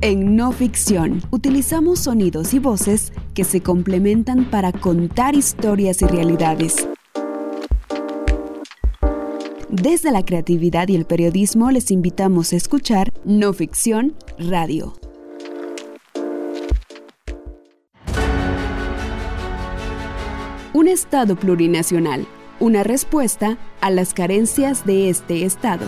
En no ficción, utilizamos sonidos y voces que se complementan para contar historias y realidades. Desde la creatividad y el periodismo les invitamos a escuchar No Ficción Radio. Un Estado plurinacional, una respuesta a las carencias de este Estado.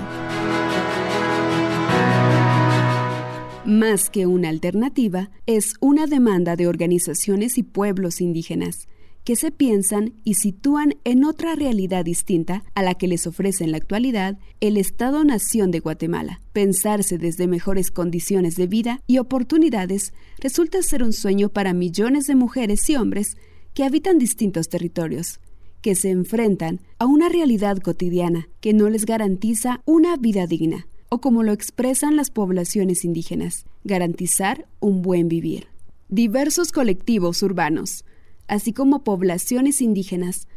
Más que una alternativa, es una demanda de organizaciones y pueblos indígenas que se piensan y sitúan en otra realidad distinta a la que les ofrece en la actualidad el Estado-Nación de Guatemala. Pensarse desde mejores condiciones de vida y oportunidades resulta ser un sueño para millones de mujeres y hombres que habitan distintos territorios, que se enfrentan a una realidad cotidiana que no les garantiza una vida digna, o como lo expresan las poblaciones indígenas, garantizar un buen vivir. Diversos colectivos urbanos, así como poblaciones indígenas,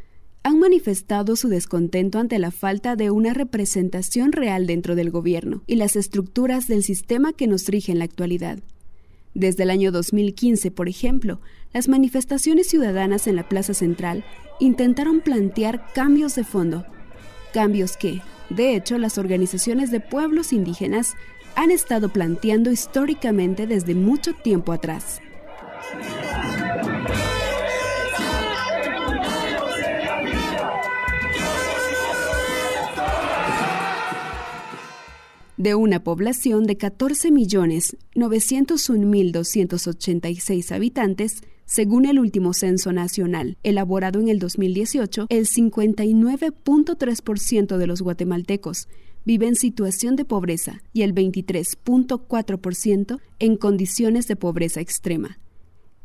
han manifestado su descontento ante la falta de una representación real dentro del gobierno y las estructuras del sistema que nos rige en la actualidad. Desde el año 2015, por ejemplo, las manifestaciones ciudadanas en la Plaza Central intentaron plantear cambios de fondo, cambios que, de hecho, las organizaciones de pueblos indígenas han estado planteando históricamente desde mucho tiempo atrás. de una población de 14.901.286 habitantes, según el último censo nacional, elaborado en el 2018, el 59.3% de los guatemaltecos vive en situación de pobreza y el 23.4% en condiciones de pobreza extrema.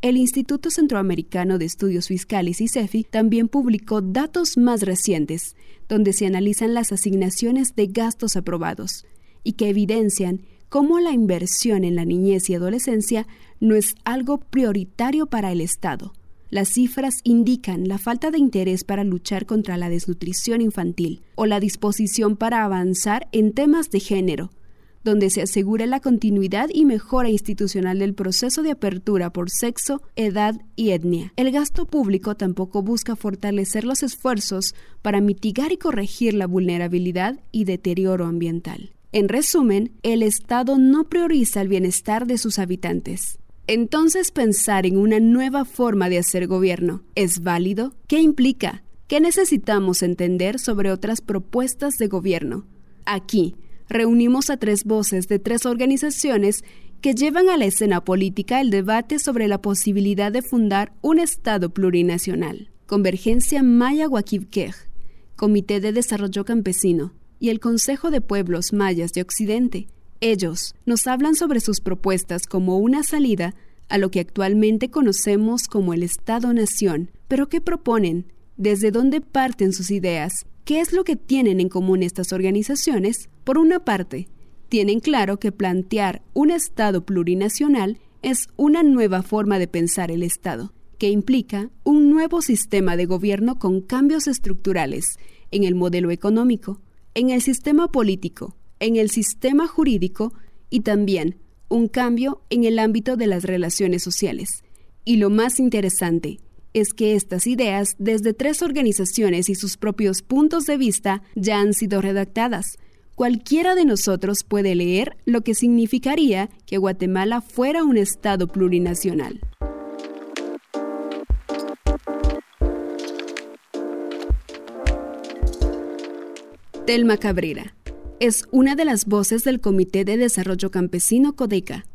El Instituto Centroamericano de Estudios Fiscales y CEFI también publicó datos más recientes, donde se analizan las asignaciones de gastos aprobados, y que evidencian cómo la inversión en la niñez y adolescencia no es algo prioritario para el Estado. Las cifras indican la falta de interés para luchar contra la desnutrición infantil o la disposición para avanzar en temas de género, donde se asegure la continuidad y mejora institucional del proceso de apertura por sexo, edad y etnia. El gasto público tampoco busca fortalecer los esfuerzos para mitigar y corregir la vulnerabilidad y deterioro ambiental. En resumen, el Estado no prioriza el bienestar de sus habitantes. Entonces pensar en una nueva forma de hacer gobierno es válido? ¿Qué implica? ¿Qué necesitamos entender sobre otras propuestas de gobierno? Aquí, reunimos a tres voces de tres organizaciones que llevan a la escena política el debate sobre la posibilidad de fundar un Estado plurinacional. Convergencia Maya Huaquibquej, Comité de Desarrollo Campesino, y el Consejo de Pueblos Mayas de Occidente. Ellos nos hablan sobre sus propuestas como una salida a lo que actualmente conocemos como el Estado-Nación. Pero ¿qué proponen? ¿Desde dónde parten sus ideas? ¿Qué es lo que tienen en común estas organizaciones? Por una parte, tienen claro que plantear un Estado plurinacional es una nueva forma de pensar el Estado, que implica un nuevo sistema de gobierno con cambios estructurales en el modelo económico, en el sistema político, en el sistema jurídico y también un cambio en el ámbito de las relaciones sociales. Y lo más interesante es que estas ideas desde tres organizaciones y sus propios puntos de vista ya han sido redactadas. Cualquiera de nosotros puede leer lo que significaría que Guatemala fuera un Estado plurinacional. Telma Cabrera. Es una de las voces del Comité de Desarrollo Campesino Codeca.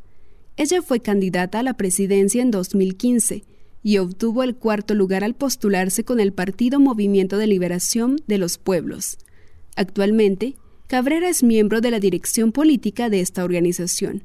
Ella fue candidata a la presidencia en 2015 y obtuvo el cuarto lugar al postularse con el Partido Movimiento de Liberación de los Pueblos. Actualmente, Cabrera es miembro de la dirección política de esta organización,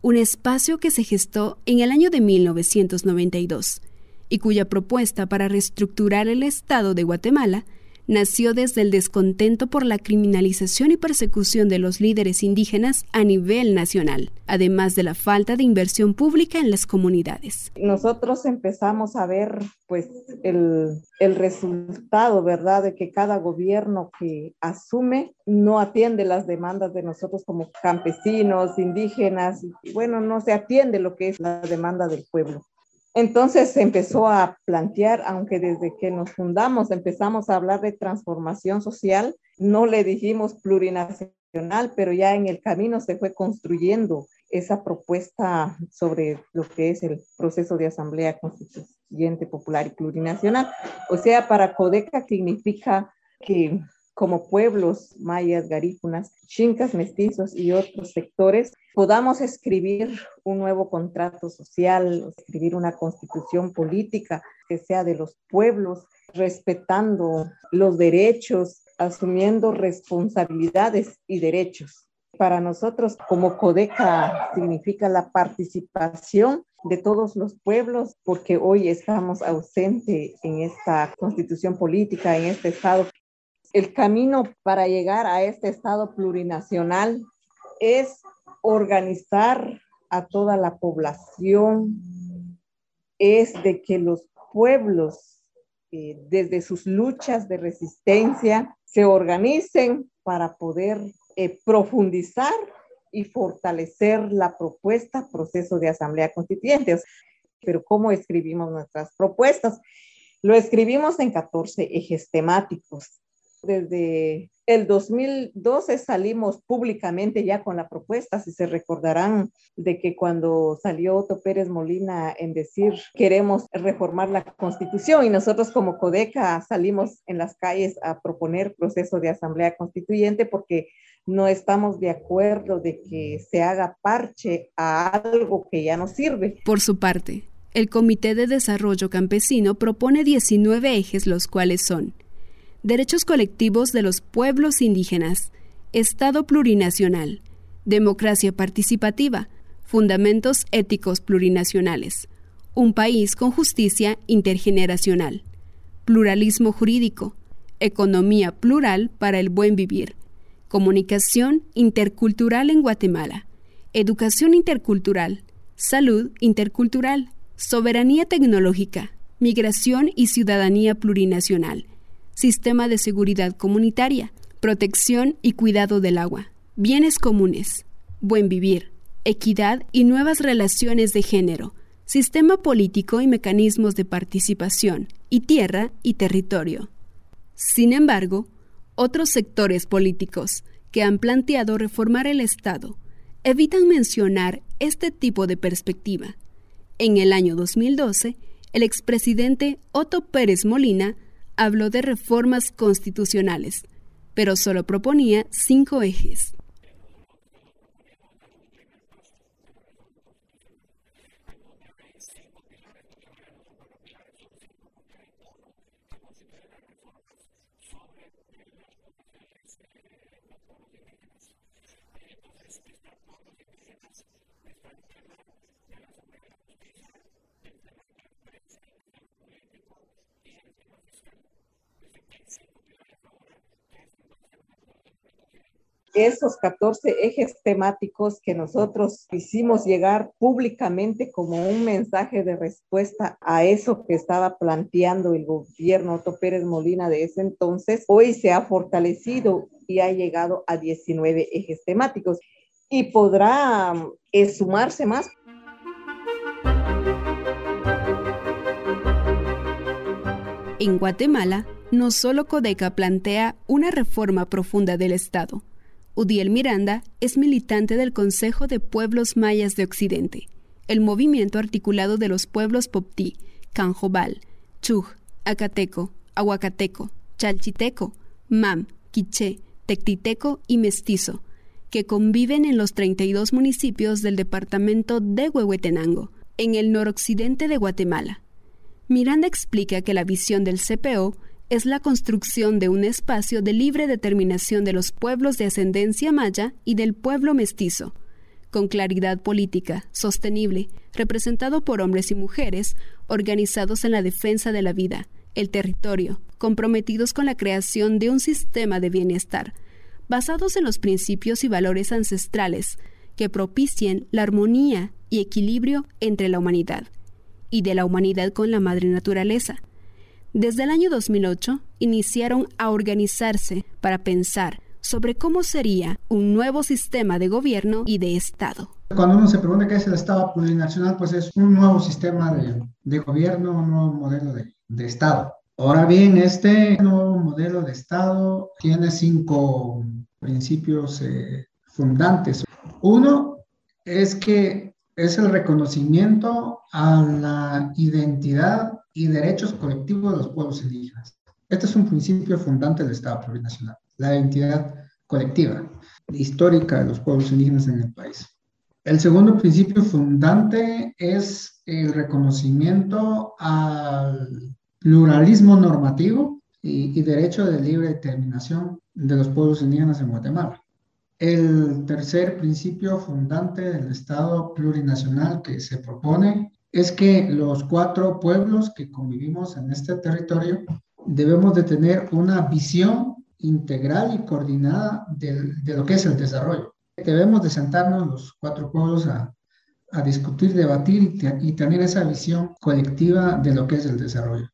un espacio que se gestó en el año de 1992 y cuya propuesta para reestructurar el Estado de Guatemala nació desde el descontento por la criminalización y persecución de los líderes indígenas a nivel nacional, además de la falta de inversión pública en las comunidades. Nosotros empezamos a ver pues el, el resultado, ¿verdad?, de que cada gobierno que asume no atiende las demandas de nosotros como campesinos, indígenas, y bueno, no se atiende lo que es la demanda del pueblo. Entonces se empezó a plantear, aunque desde que nos fundamos empezamos a hablar de transformación social, no le dijimos plurinacional, pero ya en el camino se fue construyendo esa propuesta sobre lo que es el proceso de asamblea constituyente popular y plurinacional. O sea, para Codeca significa que como pueblos mayas, garífunas, chincas, mestizos y otros sectores, podamos escribir un nuevo contrato social, escribir una constitución política que sea de los pueblos, respetando los derechos, asumiendo responsabilidades y derechos. Para nosotros, como Codeca, significa la participación de todos los pueblos, porque hoy estamos ausentes en esta constitución política, en este Estado el camino para llegar a este Estado plurinacional es organizar a toda la población, es de que los pueblos, eh, desde sus luchas de resistencia, se organicen para poder eh, profundizar y fortalecer la propuesta, proceso de asamblea constituyente. Pero ¿cómo escribimos nuestras propuestas? Lo escribimos en 14 ejes temáticos desde el 2012 salimos públicamente ya con la propuesta, si se recordarán de que cuando salió Otto Pérez Molina en decir queremos reformar la constitución y nosotros como Codeca salimos en las calles a proponer proceso de asamblea constituyente porque no estamos de acuerdo de que se haga parche a algo que ya no sirve. Por su parte, el Comité de Desarrollo Campesino propone 19 ejes, los cuales son derechos colectivos de los pueblos indígenas, Estado plurinacional, democracia participativa, fundamentos éticos plurinacionales, un país con justicia intergeneracional, pluralismo jurídico, economía plural para el buen vivir, comunicación intercultural en Guatemala, educación intercultural, salud intercultural, soberanía tecnológica, migración y ciudadanía plurinacional, sistema de seguridad comunitaria, protección y cuidado del agua, bienes comunes, buen vivir, equidad y nuevas relaciones de género, sistema político y mecanismos de participación, y tierra y territorio. Sin embargo, otros sectores políticos que han planteado reformar el Estado evitan mencionar este tipo de perspectiva. En el año 2012, el expresidente Otto Pérez Molina habló de reformas constitucionales, pero solo proponía cinco ejes. Esos 14 ejes temáticos que nosotros hicimos llegar públicamente como un mensaje de respuesta a eso que estaba planteando el gobierno Otto Pérez Molina de ese entonces, hoy se ha fortalecido y ha llegado a 19 ejes temáticos y podrá eh, sumarse más. En Guatemala, no solo Codeca plantea una reforma profunda del Estado, Udiel Miranda es militante del Consejo de Pueblos Mayas de Occidente, el movimiento articulado de los pueblos Poptí, Canjobal, Chuj, Acateco, Aguacateco, Chalchiteco, Mam, Quiché, Tectiteco y Mestizo, que conviven en los 32 municipios del departamento de Huehuetenango, en el noroccidente de Guatemala. Miranda explica que la visión del CPO es la construcción de un espacio de libre determinación de los pueblos de ascendencia maya y del pueblo mestizo, con claridad política, sostenible, representado por hombres y mujeres organizados en la defensa de la vida, el territorio, comprometidos con la creación de un sistema de bienestar, basados en los principios y valores ancestrales que propicien la armonía y equilibrio entre la humanidad y de la humanidad con la madre naturaleza. Desde el año 2008 iniciaron a organizarse para pensar sobre cómo sería un nuevo sistema de gobierno y de Estado. Cuando uno se pregunta qué es el Estado plurinacional, pues es un nuevo sistema de, gobierno, un nuevo modelo de, Estado. Ahora bien, este nuevo modelo de Estado tiene cinco principios eh, fundantes. Uno es que es el reconocimiento a la identidad y derechos colectivos de los pueblos indígenas. Este es un principio fundante del Estado plurinacional, la identidad colectiva, histórica de los pueblos indígenas en el país. El segundo principio fundante es el reconocimiento al pluralismo normativo y, y derecho de libre determinación de los pueblos indígenas en Guatemala. El tercer principio fundante del Estado plurinacional que se propone es que los cuatro pueblos que convivimos en este territorio debemos de tener una visión integral y coordinada de, lo que es el desarrollo. Debemos de sentarnos los cuatro pueblos a, discutir, debatir y, y tener esa visión colectiva de lo que es el desarrollo.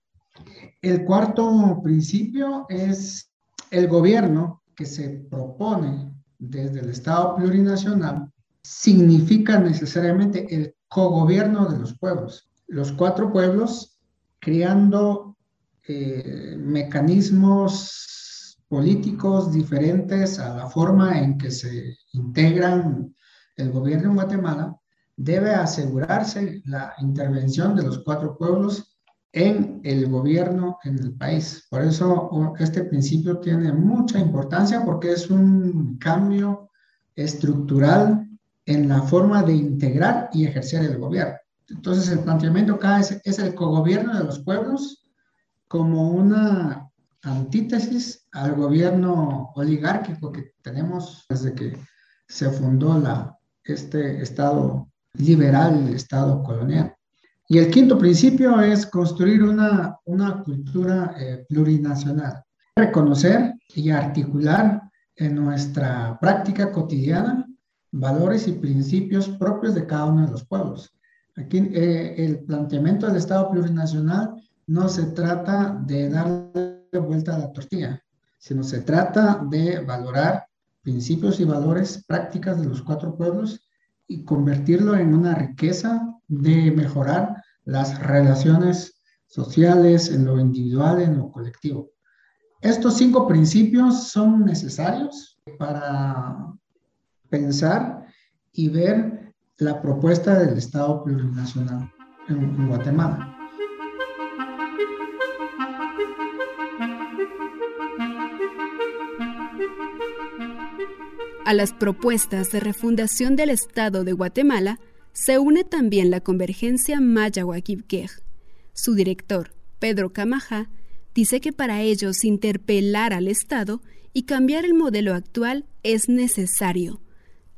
El cuarto principio es el gobierno que se propone desde el Estado plurinacional significa necesariamente el cogobierno de los pueblos. Los cuatro pueblos creando eh, mecanismos políticos diferentes a la forma en que se integran el gobierno en Guatemala, debe asegurarse la intervención de los cuatro pueblos en el gobierno en el país. Por eso este principio tiene mucha importancia porque es un cambio estructural en la forma de integrar y ejercer el gobierno. Entonces el planteamiento acá es, es el cogobierno de los pueblos como una antítesis al gobierno oligárquico que tenemos desde que se fundó la, este Estado liberal, el Estado colonial. Y el quinto principio es construir una, una cultura eh, plurinacional, reconocer y articular en nuestra práctica cotidiana valores y principios propios de cada uno de los pueblos. Aquí eh, el planteamiento del Estado plurinacional no se trata de darle vuelta a la tortilla, sino se trata de valorar principios y valores prácticas de los cuatro pueblos y convertirlo en una riqueza de mejorar las relaciones sociales en lo individual, en lo colectivo. Estos cinco principios son necesarios para pensar y ver la propuesta del Estado plurinacional en, Guatemala. A las propuestas de refundación del Estado de Guatemala se une también la convergencia maya Su director, Pedro Camaja, dice que para ellos interpelar al Estado y cambiar el modelo actual es necesario,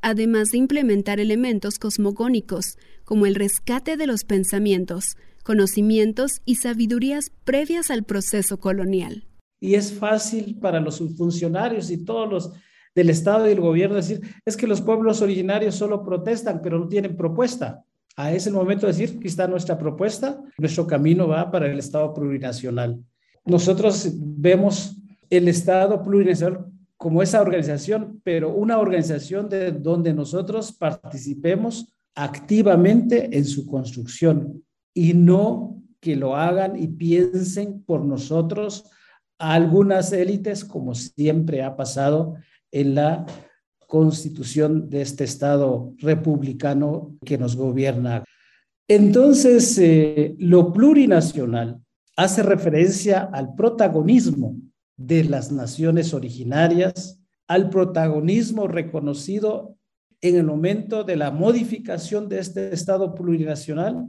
además de implementar elementos cosmogónicos como el rescate de los pensamientos, conocimientos y sabidurías previas al proceso colonial. Y es fácil para los funcionarios y todos los del Estado y del gobierno decir, es que los pueblos originarios solo protestan, pero no tienen propuesta. A ese momento de decir, aquí está nuestra propuesta, nuestro camino va para el Estado plurinacional. Nosotros vemos el Estado plurinacional como esa organización, pero una organización de donde nosotros participemos activamente en su construcción y no que lo hagan y piensen por nosotros algunas élites, como siempre ha pasado en la constitución de este Estado republicano que nos gobierna. Entonces, eh, lo plurinacional hace referencia al protagonismo de las naciones originarias, al protagonismo reconocido en el momento de la modificación de este Estado plurinacional,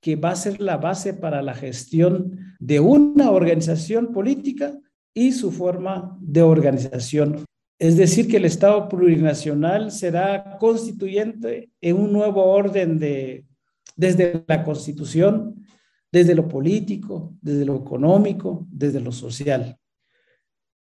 que va a ser la base para la gestión de una organización política y su forma de organización es decir, que el Estado plurinacional será constituyente en un nuevo orden de, desde la Constitución, desde lo político, desde lo económico, desde lo social.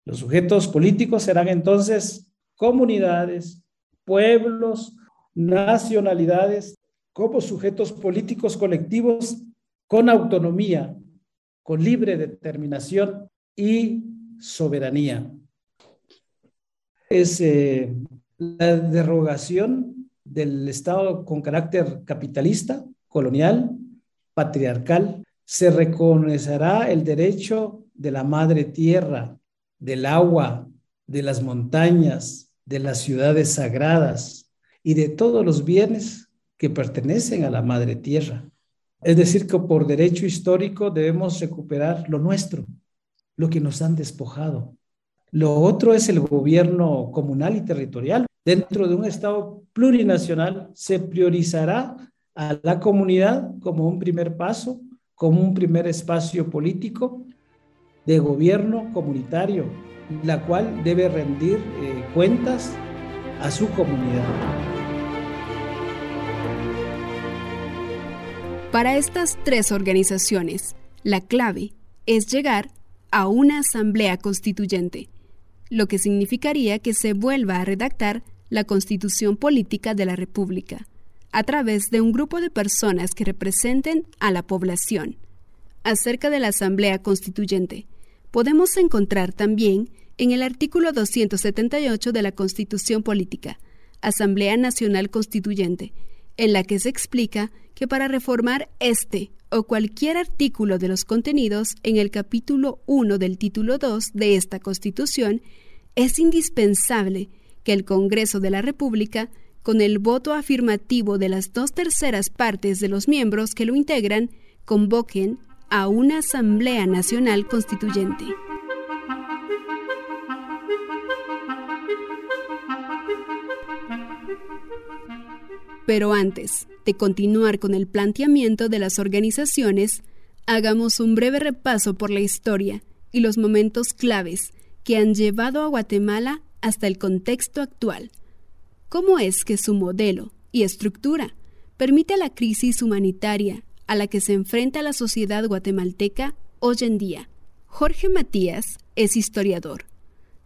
Los sujetos políticos serán entonces comunidades, pueblos, nacionalidades, como sujetos políticos colectivos con autonomía, con libre determinación y soberanía. Es eh, la derogación del Estado con carácter capitalista, colonial, patriarcal. Se reconocerá el derecho de la madre tierra, del agua, de las montañas, de las ciudades sagradas y de todos los bienes que pertenecen a la madre tierra. Es decir, que por derecho histórico debemos recuperar lo nuestro, lo que nos han despojado. Lo otro es el gobierno comunal y territorial. Dentro de un Estado plurinacional se priorizará a la comunidad como un primer paso, como un primer espacio político de gobierno comunitario, la cual debe rendir eh, cuentas a su comunidad. Para estas tres organizaciones, la clave es llegar a una asamblea constituyente, lo que significaría que se vuelva a redactar la constitución política de la República, a través de un grupo de personas que representen a la población. Acerca de la asamblea constituyente, podemos encontrar también en el artículo 278 de la Constitución Política, Asamblea Nacional Constituyente, en la que se explica que para reformar este o cualquier artículo de los contenidos en el capítulo 1 del título 2 de esta Constitución, es indispensable que el Congreso de la República, con el voto afirmativo de las dos terceras partes de los miembros que lo integran, convoquen a una Asamblea Nacional Constituyente. Pero antes, de continuar con el planteamiento de las organizaciones, hagamos un breve repaso por la historia y los momentos claves que han llevado a Guatemala hasta el contexto actual. ¿Cómo es que su modelo y estructura permite la crisis humanitaria a la que se enfrenta la sociedad guatemalteca hoy en día? Jorge Matías es historiador.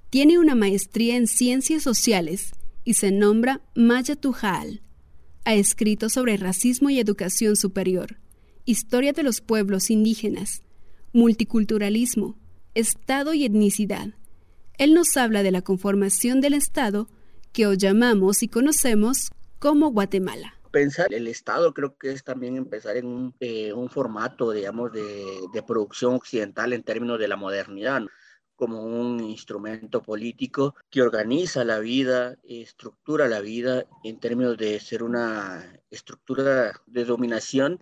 Tiene una maestría en ciencias sociales y se nombra Maya Tujal ha escrito sobre racismo y educación superior, historia de los pueblos indígenas, multiculturalismo, Estado y etnicidad. Él nos habla de la conformación del Estado que hoy llamamos y conocemos como Guatemala. Pensar el Estado creo que es también empezar en un, eh, formato, digamos, de, de, producción occidental en términos de la modernidad como un instrumento político que organiza la vida, estructura la vida en términos de ser una estructura de dominación,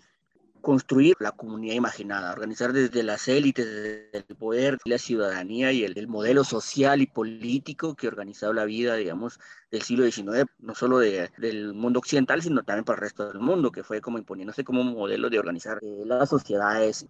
construir la comunidad imaginada, organizar desde las élites, desde el poder, la ciudadanía y el, modelo social y político que organizaba la vida, digamos, del siglo XIX, no solo del mundo occidental, sino también para el resto del mundo, que fue como imponiéndose como modelo de organizar eh, las sociedades.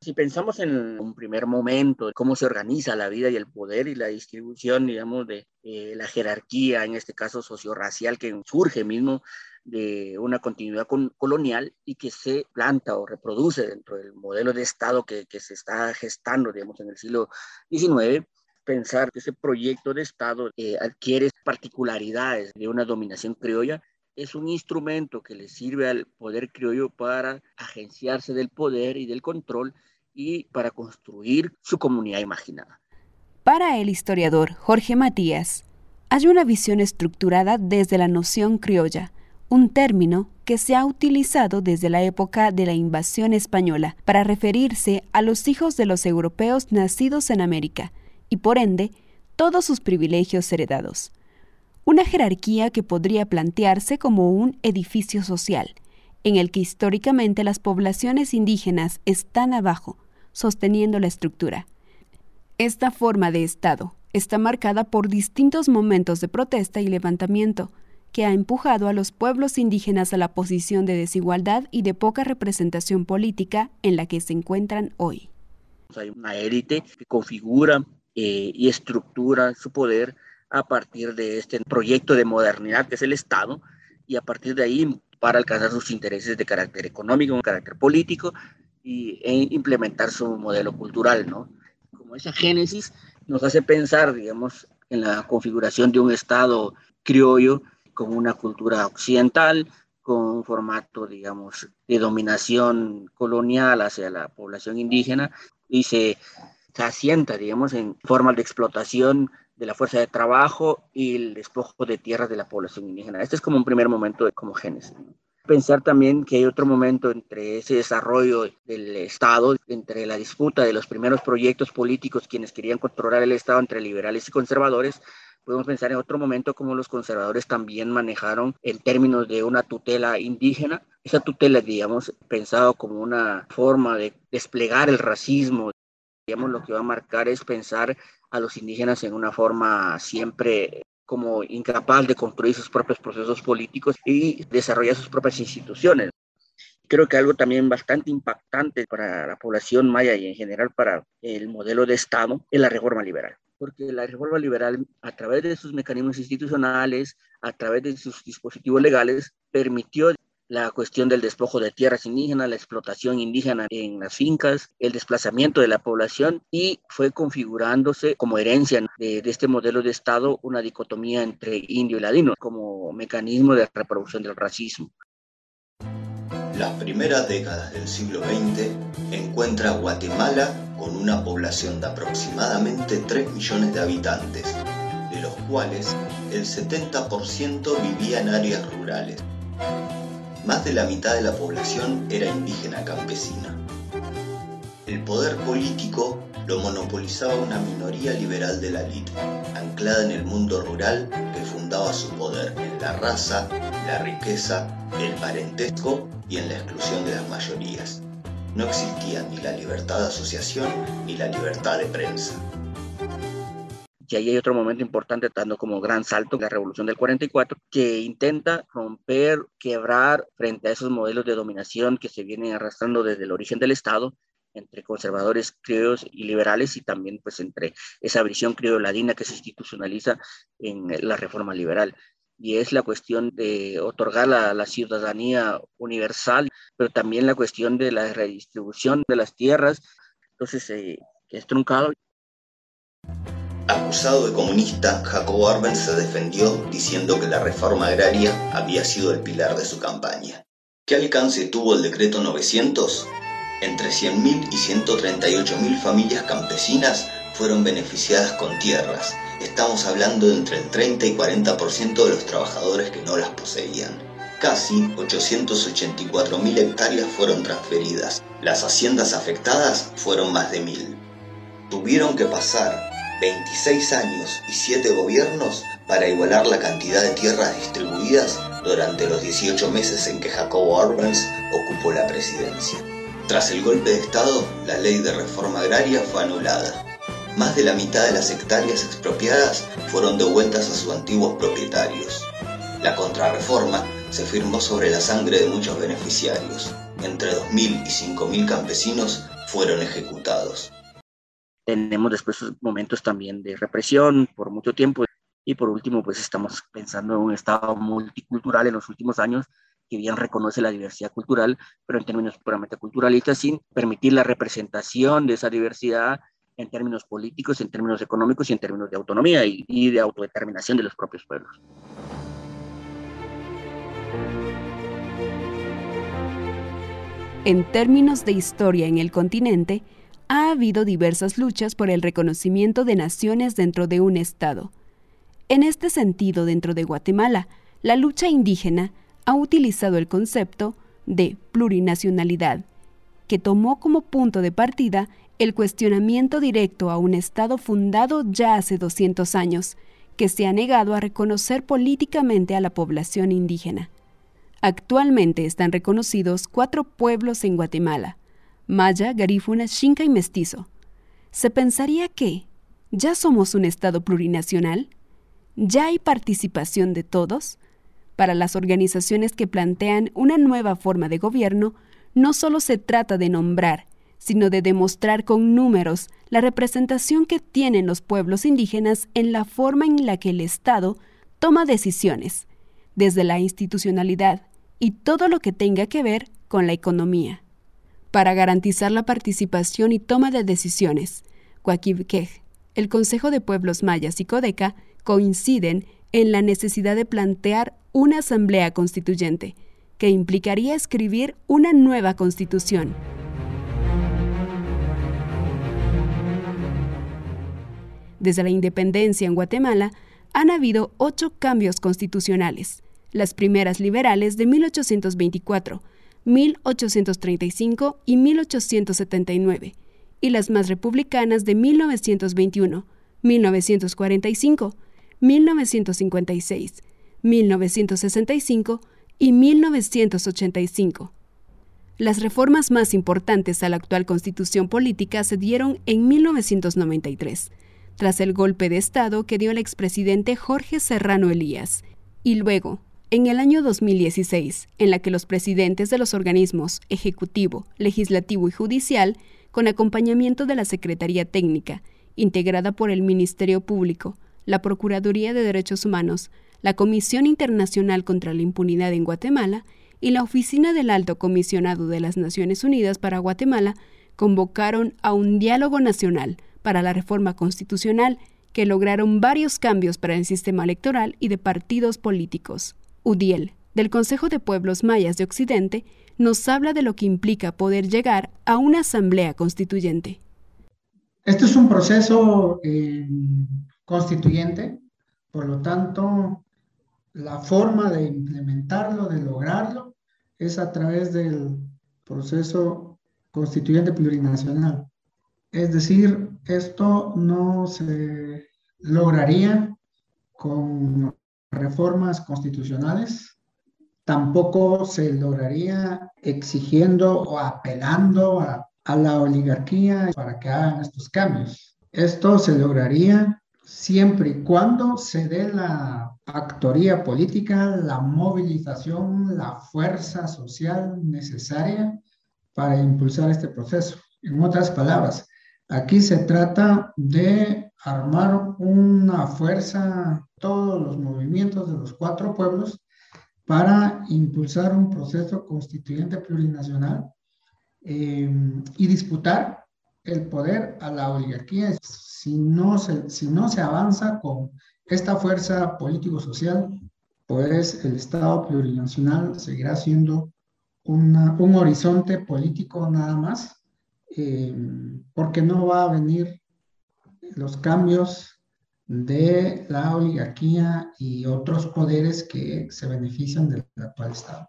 Si pensamos en un primer momento de cómo se organiza la vida y el poder y la distribución, digamos, de eh, la jerarquía, en este caso socioracial, que surge mismo de una continuidad colonial y que se planta o reproduce dentro del modelo de Estado que, se está gestando, digamos, en el siglo XIX, pensar que ese proyecto de Estado eh, adquiere particularidades de una dominación criolla es un instrumento que le sirve al poder criollo para agenciarse del poder y del control y para construir su comunidad imaginada. Para el historiador Jorge Matías, hay una visión estructurada desde la noción criolla, un término que se ha utilizado desde la época de la invasión española para referirse a los hijos de los europeos nacidos en América y por ende todos sus privilegios heredados. Una jerarquía que podría plantearse como un edificio social, en el que históricamente las poblaciones indígenas están abajo, sosteniendo la estructura. Esta forma de Estado está marcada por distintos momentos de protesta y levantamiento, que ha empujado a los pueblos indígenas a la posición de desigualdad y de poca representación política en la que se encuentran hoy. Hay una élite que configura eh, y estructura su poder a partir de este proyecto de modernidad que es el Estado y a partir de ahí para alcanzar sus intereses de carácter económico, de carácter político y, e implementar su modelo cultural, ¿no? Como esa génesis nos hace pensar, digamos, en la configuración de un Estado criollo con una cultura occidental, con un formato, digamos, de dominación colonial hacia la población indígena y se, se asienta, digamos, en formas de explotación de la fuerza de trabajo y el despojo de tierras de la población indígena. Este es como un primer momento de como génesis. Pensar también que hay otro momento entre ese desarrollo del Estado, entre la disputa de los primeros proyectos políticos, quienes querían controlar el Estado entre liberales y conservadores, podemos pensar en otro momento como los conservadores también manejaron en términos de una tutela indígena. Esa tutela, digamos, pensado como una forma de desplegar el racismo, digamos, lo que va a marcar es pensar a los indígenas en una forma siempre como incapaz de construir sus propios procesos políticos y desarrollar sus propias instituciones. Creo que algo también bastante impactante para la población maya y en general para el modelo de Estado es la reforma liberal porque la reforma liberal, a través de sus mecanismos institucionales, a través de sus dispositivos legales, permitió la cuestión del despojo de tierras indígenas, la explotación indígena en las fincas, el desplazamiento de la población y fue configurándose como herencia de, de, este modelo de Estado una dicotomía entre indio y ladino como mecanismo de reproducción del racismo. Las primeras décadas del siglo XX encuentra Guatemala con una población de aproximadamente 3 millones de habitantes, de los cuales el 70% vivía en áreas rurales. Más de la mitad de la población era indígena campesina. El poder político lo monopolizaba una minoría liberal de la élite, anclada en el mundo rural que fundaba su poder en la raza, la riqueza, el parentesco y en la exclusión de las mayorías. No existía ni la libertad de asociación ni la libertad de prensa. Y ahí hay otro momento importante, dando como gran salto, la revolución del 44, que intenta romper, quebrar frente a esos modelos de dominación que se vienen arrastrando desde el origen del Estado, entre conservadores criollos y liberales, y también pues entre esa visión criolladina que se institucionaliza en la reforma liberal y es la cuestión de otorgar la, la, ciudadanía universal, pero también la cuestión de la redistribución de las tierras. Entonces, eh, es truncado. Acusado de comunista, Jacobo Arbenz se defendió diciendo que la reforma agraria había sido el pilar de su campaña. ¿Qué alcance tuvo el decreto 900? Entre 100.000 y 138.000 familias campesinas fueron beneficiadas con tierras, Estamos hablando de entre el 30 y 40% de los trabajadores que no las poseían. Casi 884.000 hectáreas fueron transferidas. Las haciendas afectadas fueron más de 1.000. Tuvieron que pasar 26 años y 7 gobiernos para igualar la cantidad de tierras distribuidas durante los 18 meses en que Jacobo Arbenz ocupó la presidencia. Tras el golpe de Estado, la ley de reforma agraria fue anulada más de la mitad de las hectáreas expropiadas fueron devueltas a sus antiguos propietarios. La contrarreforma se firmó sobre la sangre de muchos beneficiarios. Entre 2.000 y 5.000 campesinos fueron ejecutados. Tenemos después momentos también de represión por mucho tiempo y por último pues estamos pensando en un estado multicultural en los últimos años que bien reconoce la diversidad cultural, pero en términos puramente culturalistas, sin permitir la representación de esa diversidad en términos políticos, en términos económicos y en términos de autonomía y, de autodeterminación de los propios pueblos. En términos de historia en el continente, ha habido diversas luchas por el reconocimiento de naciones dentro de un Estado. En este sentido, dentro de Guatemala, la lucha indígena ha utilizado el concepto de plurinacionalidad, que tomó como punto de partida el cuestionamiento directo a un Estado fundado ya hace 200 años, que se ha negado a reconocer políticamente a la población indígena. Actualmente están reconocidos cuatro pueblos en Guatemala, Maya, Garífuna, Xinca y Mestizo. Se pensaría que, ¿ya somos un Estado plurinacional? ¿Ya hay participación de todos? Para las organizaciones que plantean una nueva forma de gobierno, no solo se trata de nombrar, sino de demostrar con números la representación que tienen los pueblos indígenas en la forma en la que el Estado toma decisiones, desde la institucionalidad y todo lo que tenga que ver con la economía. para garantizar la participación y toma de decisiones. Coaquibquej, el Consejo de Pueblos Mayas y Codeca coinciden en la necesidad de plantear una asamblea constituyente, que implicaría escribir una nueva constitución. Desde la independencia en Guatemala han habido ocho cambios constitucionales, las primeras liberales de 1824, 1835 y 1879, y las más republicanas de 1921, 1945, 1956, 1965 y 1985. Las reformas más importantes a la actual constitución política se dieron en 1993, tras el golpe de Estado que dio el expresidente Jorge Serrano Elías, y luego, en el año 2016, en la que los presidentes de los organismos Ejecutivo, Legislativo y Judicial, con acompañamiento de la Secretaría Técnica, integrada por el Ministerio Público, la Procuraduría de Derechos Humanos, la Comisión Internacional contra la Impunidad en Guatemala y la Oficina del Alto Comisionado de las Naciones Unidas para Guatemala convocaron a un diálogo nacional para la reforma constitucional que lograron varios cambios para el sistema electoral y de partidos políticos. UDIEL, del Consejo de Pueblos Mayas de Occidente, nos habla de lo que implica poder llegar a una asamblea constituyente. Este es un proceso eh, constituyente, por lo tanto, la forma de implementarlo, de lograrlo, es a través del proceso constituyente plurinacional. Es decir, esto no se lograría con reformas constitucionales, tampoco se lograría exigiendo o apelando a, la oligarquía para que hagan estos cambios. Esto se lograría siempre y cuando se dé la actoría política, la movilización, la fuerza social necesaria para impulsar este proceso. En otras palabras, aquí se trata de armar una fuerza, todos los movimientos de los cuatro pueblos, para impulsar un proceso constituyente plurinacional eh, y disputar el poder a la oligarquía si no se, si no se avanza con esta fuerza político-social, pues el Estado plurinacional seguirá siendo un horizonte político nada más, eh, porque no va a venir los cambios de la oligarquía y otros poderes que se benefician del actual Estado.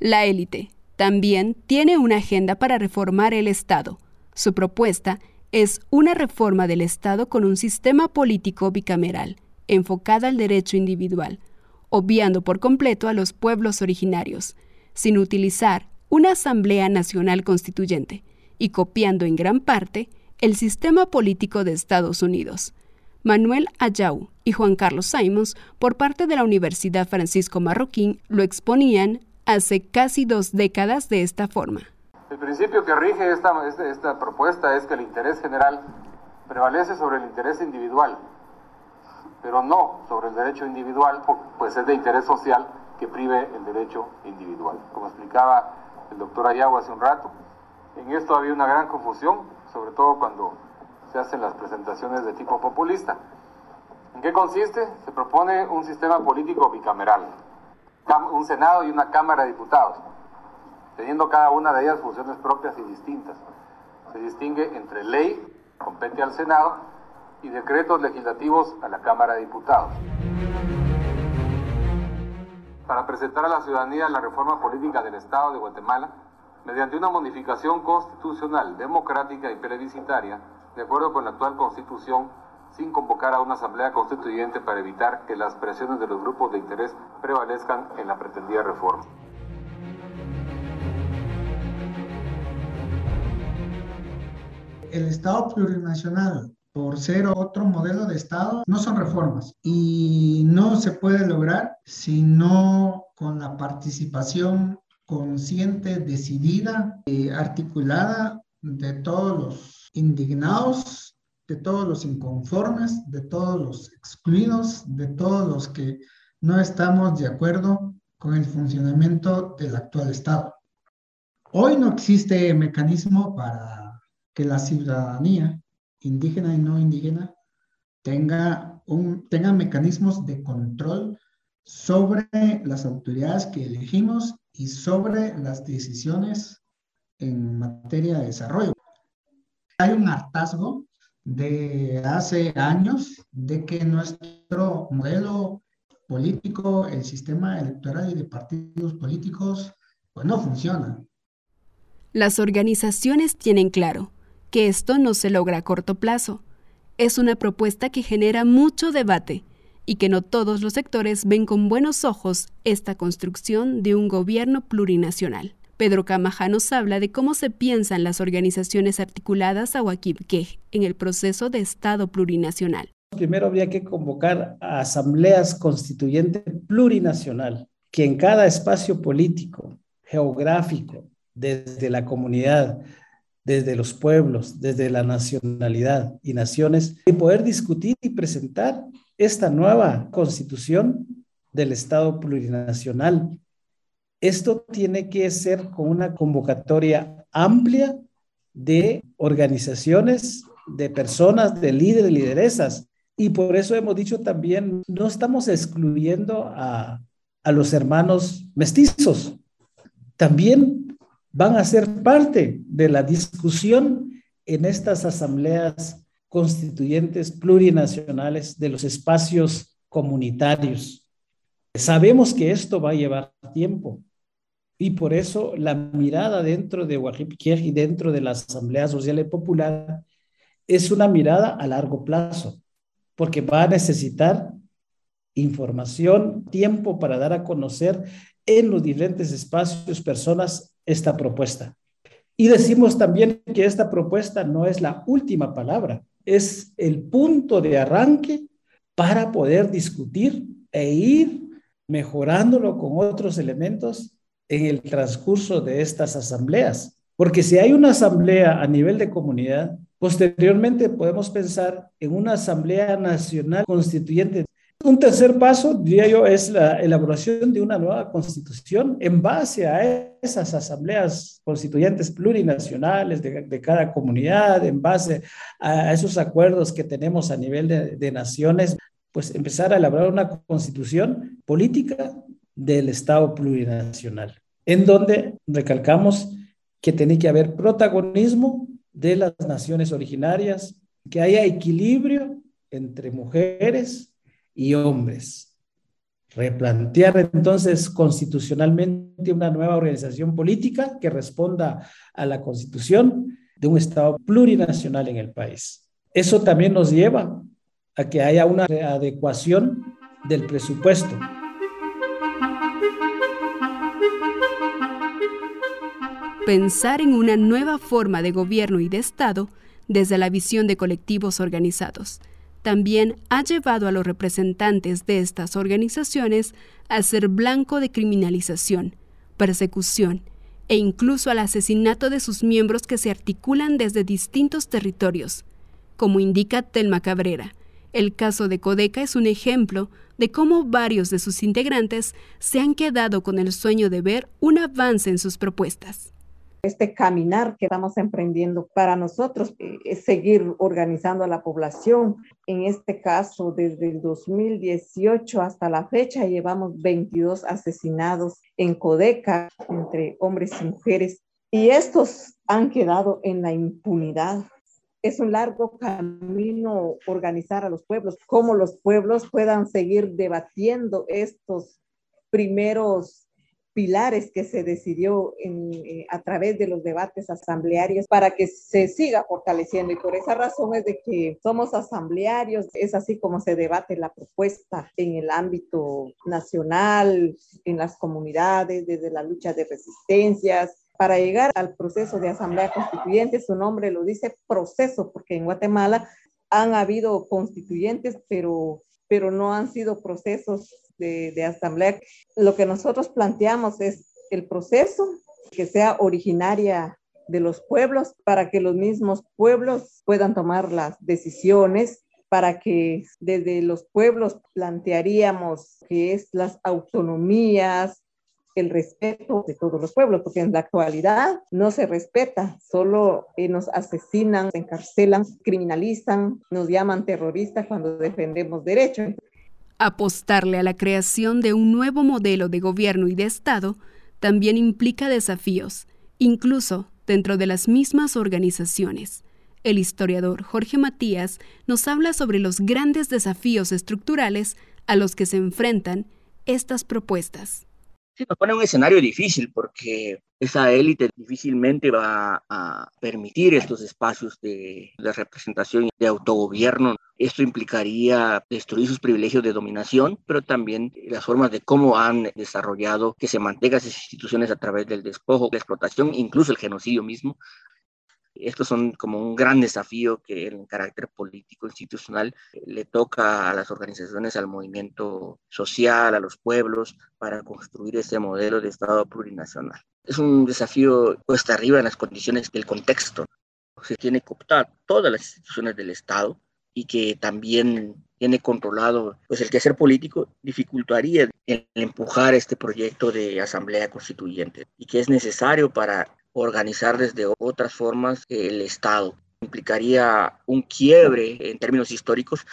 La élite también tiene una agenda para reformar el Estado. Su propuesta es una reforma del Estado con un sistema político bicameral, enfocada al derecho individual, obviando por completo a los pueblos originarios, sin utilizar una Asamblea Nacional Constituyente y copiando en gran parte el sistema político de Estados Unidos. Manuel Ayau y Juan Carlos Simons, por parte de la Universidad Francisco Marroquín, lo exponían hace casi dos décadas de esta forma. El principio que rige esta, esta, propuesta es que el interés general prevalece sobre el interés individual, pero no sobre el derecho individual, pues es de interés social que prive el derecho individual. Como explicaba el doctor Ayago hace un rato, en esto había una gran confusión, sobre todo cuando se hacen las presentaciones de tipo populista. ¿En qué consiste? Se propone un sistema político bicameral, un Senado y una Cámara de Diputados teniendo cada una de ellas funciones propias y distintas. Se distingue entre ley, compete al Senado, y decretos legislativos a la Cámara de Diputados. Para presentar a la ciudadanía la reforma política del Estado de Guatemala, mediante una modificación constitucional, democrática y plebiscitaria, de acuerdo con la actual Constitución, sin convocar a una asamblea constituyente para evitar que las presiones de los grupos de interés prevalezcan en la pretendida reforma. El Estado plurinacional, por ser otro modelo de Estado, no son reformas y no se puede lograr si no con la participación consciente, decidida, y articulada de todos los indignados, de todos los inconformes, de todos los excluidos, de todos los que no estamos de acuerdo con el funcionamiento del actual Estado. Hoy no existe mecanismo para que la ciudadanía, indígena y no indígena, tenga, un, tenga mecanismos de control sobre las autoridades que elegimos y sobre las decisiones en materia de desarrollo. Hay un hartazgo de hace años de que nuestro modelo político, el sistema electoral y de partidos políticos, pues no funciona. Las organizaciones tienen claro que esto no se logra a corto plazo. Es una propuesta que genera mucho debate y que no todos los sectores ven con buenos ojos esta construcción de un gobierno plurinacional. Pedro Camaja nos habla de cómo se piensan las organizaciones articuladas a Huaquibque en el proceso de Estado plurinacional. Primero habría que convocar a asambleas constituyentes plurinacional, que en cada espacio político, geográfico, desde la comunidad, desde los pueblos, desde la nacionalidad y naciones, y poder discutir y presentar esta nueva constitución del Estado plurinacional. Esto tiene que ser con una convocatoria amplia de organizaciones, de personas, de líderes, lideresas. Y por eso hemos dicho también, no estamos excluyendo a, a los hermanos mestizos. También van a ser parte de la discusión en estas asambleas constituyentes plurinacionales de los espacios comunitarios. Sabemos que esto va a llevar tiempo y por eso la mirada dentro de Huajipquiej y dentro de la Asamblea Social y Popular es una mirada a largo plazo, porque va a necesitar información, tiempo para dar a conocer en los diferentes espacios personas esta propuesta. Y decimos también que esta propuesta no es la última palabra, es el punto de arranque para poder discutir e ir mejorándolo con otros elementos en el transcurso de estas asambleas. Porque si hay una asamblea a nivel de comunidad, posteriormente podemos pensar en una asamblea nacional constituyente un tercer paso, diría yo, es la elaboración de una nueva constitución en base a esas asambleas constituyentes plurinacionales de, cada comunidad, en base a esos acuerdos que tenemos a nivel de, de naciones, pues empezar a elaborar una constitución política del Estado plurinacional, en donde recalcamos que tiene que haber protagonismo de las naciones originarias, que haya equilibrio entre mujeres, y hombres. Replantear entonces constitucionalmente una nueva organización política que responda a la constitución de un Estado plurinacional en el país. Eso también nos lleva a que haya una adecuación del presupuesto. Pensar en una nueva forma de gobierno y de Estado desde la visión de colectivos organizados también ha llevado a los representantes de estas organizaciones a ser blanco de criminalización, persecución e incluso al asesinato de sus miembros que se articulan desde distintos territorios. Como indica Telma Cabrera, el caso de Codeca es un ejemplo de cómo varios de sus integrantes se han quedado con el sueño de ver un avance en sus propuestas este caminar que estamos emprendiendo para nosotros eh, es seguir organizando a la población. En este caso, desde el 2018 hasta la fecha, llevamos 22 asesinados en Codeca entre hombres y mujeres. Y estos han quedado en la impunidad. Es un largo camino organizar a los pueblos, cómo los pueblos puedan seguir debatiendo estos primeros pilares que se decidió eh, a través de los debates asamblearios para que se siga fortaleciendo. Y por esa razón es de que somos asamblearios, es así como se debate la propuesta en el ámbito nacional, en las comunidades, desde la lucha de resistencias, para llegar al proceso de asamblea constituyente, su nombre lo dice proceso, porque en Guatemala han habido constituyentes, pero, pero no han sido procesos de, asamblea, lo que nosotros planteamos es el proceso que sea originaria de los pueblos para que los mismos pueblos puedan tomar las decisiones para que desde los pueblos plantearíamos que es las autonomías, el respeto de todos los pueblos, porque en la actualidad no se respeta, solo eh, nos asesinan, encarcelan, criminalizan, nos llaman terroristas cuando defendemos derechos. Apostarle a la creación de un nuevo modelo de gobierno y de Estado también implica desafíos, incluso dentro de las mismas organizaciones. El historiador Jorge Matías nos habla sobre los grandes desafíos estructurales a los que se enfrentan estas propuestas. Sí, nos pone un escenario difícil porque esa élite difícilmente va a permitir estos espacios de, de, representación y de autogobierno. Esto implicaría destruir sus privilegios de dominación, pero también las formas de cómo han desarrollado que se mantengan esas instituciones a través del despojo, la explotación, incluso el genocidio mismo. Estos son como un gran desafío que en carácter político institucional eh, le toca a las organizaciones, al movimiento social, a los pueblos, para construir ese modelo de Estado plurinacional. Es un desafío cuesta arriba en las condiciones del contexto. Se tiene que optar todas las instituciones del Estado y que también tiene controlado pues el quehacer político dificultaría el empujar este proyecto de asamblea constituyente y que es necesario para organizar desde otras formas el Estado. Implicaría un quiebre en términos históricos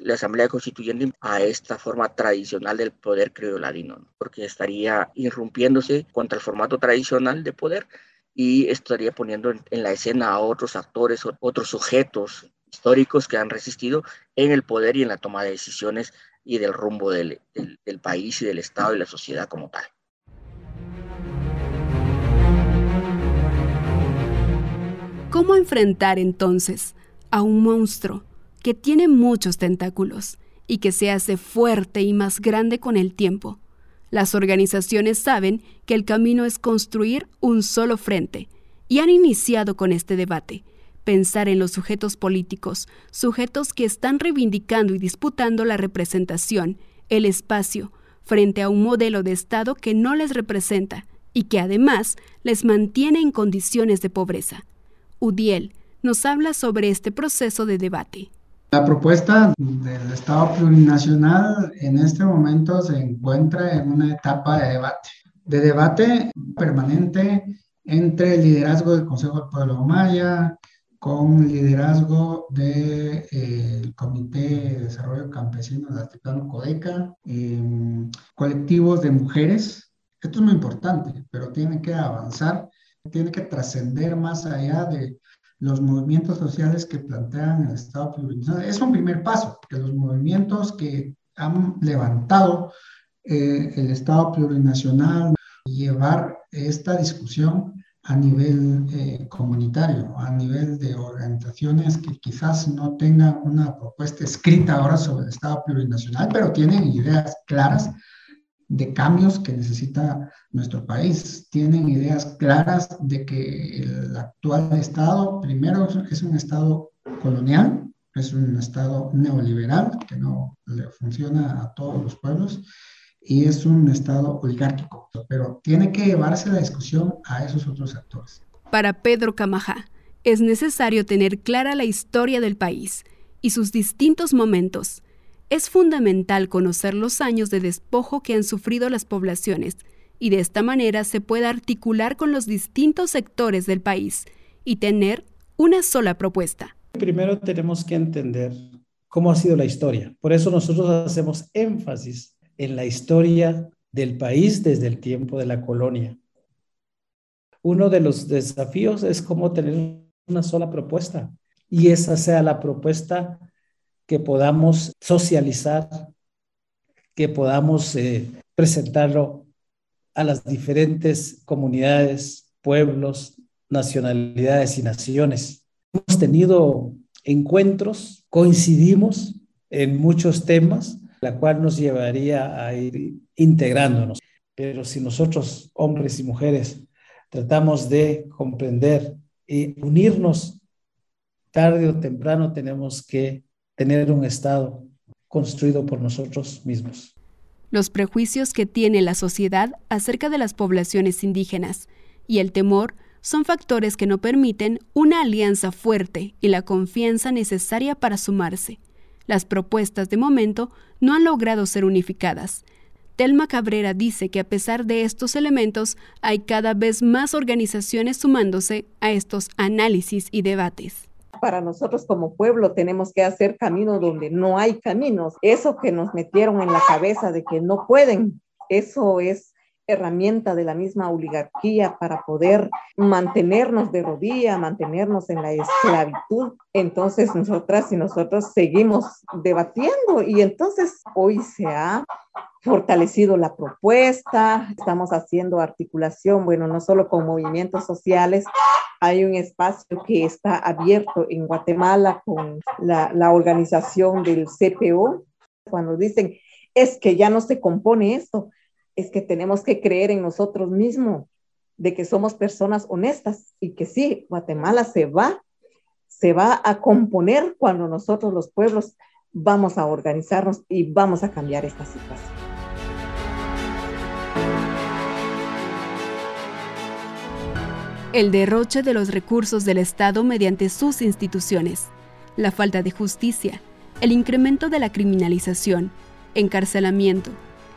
la Asamblea Constituyente a esta forma tradicional del poder crioladino, porque estaría irrumpiéndose contra el formato tradicional de poder y estaría poniendo en, la escena a otros actores, otros sujetos históricos que han resistido en el poder y en la toma de decisiones y del rumbo del país y del Estado y la sociedad como tal. ¿Cómo enfrentar entonces a un monstruo que tiene muchos tentáculos y que se hace fuerte y más grande con el tiempo? Las organizaciones saben que el camino es construir un solo frente y han iniciado con este debate, pensar en los sujetos políticos, sujetos que están reivindicando y disputando la representación, el espacio, frente a un modelo de Estado que no les representa y que además les mantiene en condiciones de pobreza. Udiel nos habla sobre este proceso de debate. La propuesta del Estado plurinacional en este momento se encuentra en una etapa de debate, de debate permanente entre el liderazgo del Consejo del Pueblo Maya, con liderazgo del eh, Comité de Desarrollo Campesino del Altiplano Codeca, em, colectivos de mujeres. Esto es muy importante, pero tiene que avanzar tiene que trascender más allá de los movimientos sociales que plantean el Estado plurinacional. Es un primer paso, que los movimientos que han levantado eh, el Estado plurinacional, llevar esta discusión a nivel eh, comunitario, a nivel de organizaciones que quizás no tengan una propuesta escrita ahora sobre el Estado plurinacional, pero tienen ideas claras de cambios que necesita nuestro país. Tienen ideas claras de que el actual Estado, primero, es un Estado colonial, es un Estado neoliberal que no le funciona a todos los pueblos y es un Estado oligárquico, pero tiene que llevarse la discusión a esos otros actores. Para Pedro Camajá, es necesario tener clara la historia del país y sus distintos momentos es fundamental conocer los años de despojo que han sufrido las poblaciones y de esta manera se puede articular con los distintos sectores del país y tener una sola propuesta. Primero tenemos que entender cómo ha sido la historia. Por eso nosotros hacemos énfasis en la historia del país desde el tiempo de la colonia. Uno de los desafíos es cómo tener una sola propuesta y esa sea la propuesta que podamos socializar, que podamos eh, presentarlo a las diferentes comunidades, pueblos, nacionalidades y naciones. Hemos tenido encuentros, coincidimos en muchos temas, la cual nos llevaría a ir integrándonos. Pero si nosotros, hombres y mujeres, tratamos de comprender y unirnos, tarde o temprano tenemos que tener un Estado construido por nosotros mismos. Los prejuicios que tiene la sociedad acerca de las poblaciones indígenas y el temor son factores que no permiten una alianza fuerte y la confianza necesaria para sumarse. Las propuestas de momento no han logrado ser unificadas. Telma Cabrera dice que a pesar de estos elementos, hay cada vez más organizaciones sumándose a estos análisis y debates. Para nosotros como pueblo tenemos que hacer caminos donde no hay caminos. Eso que nos metieron en la cabeza de que no pueden, eso es herramienta de la misma oligarquía para poder mantenernos de rodilla, mantenernos en la esclavitud. Entonces nosotras y nosotros seguimos debatiendo y entonces hoy se ha fortalecido la propuesta, estamos haciendo articulación, bueno, no solo con movimientos sociales, hay un espacio que está abierto en Guatemala con la, la organización del CPO, cuando dicen, es que ya no se compone esto, es que tenemos que creer en nosotros mismos, de que somos personas honestas y que sí, Guatemala se va, se va a componer cuando nosotros los pueblos vamos a organizarnos y vamos a cambiar esta situación. El derroche de los recursos del Estado mediante sus instituciones, la falta de justicia, el incremento de la criminalización, encarcelamiento,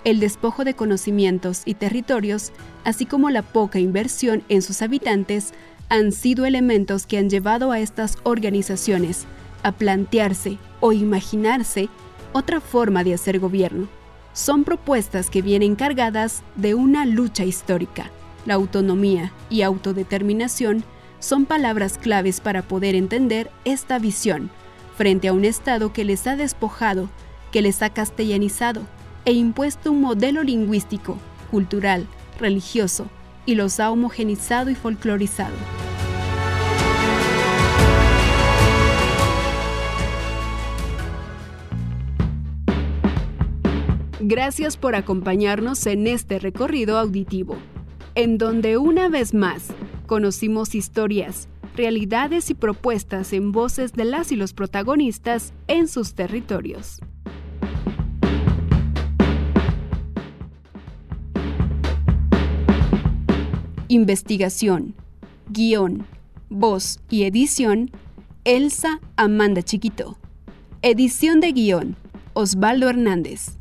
el despojo de conocimientos y territorios, así como la poca inversión en sus habitantes, han sido elementos que han llevado a estas organizaciones a plantearse o imaginarse otra forma de hacer gobierno. Son propuestas que vienen cargadas de una lucha histórica. La autonomía y autodeterminación son palabras claves para poder entender esta visión frente a un Estado que les ha despojado, que les ha castellanizado, e impuesto un modelo lingüístico, cultural, religioso, y los ha homogenizado y folclorizado. Gracias por acompañarnos en este recorrido auditivo, en donde una vez más conocimos historias, realidades y propuestas en voces de las y los protagonistas en sus territorios. Investigación, guion, voz y edición, Elsa Amanda Chiquito. Edición de guion, Osvaldo Hernández.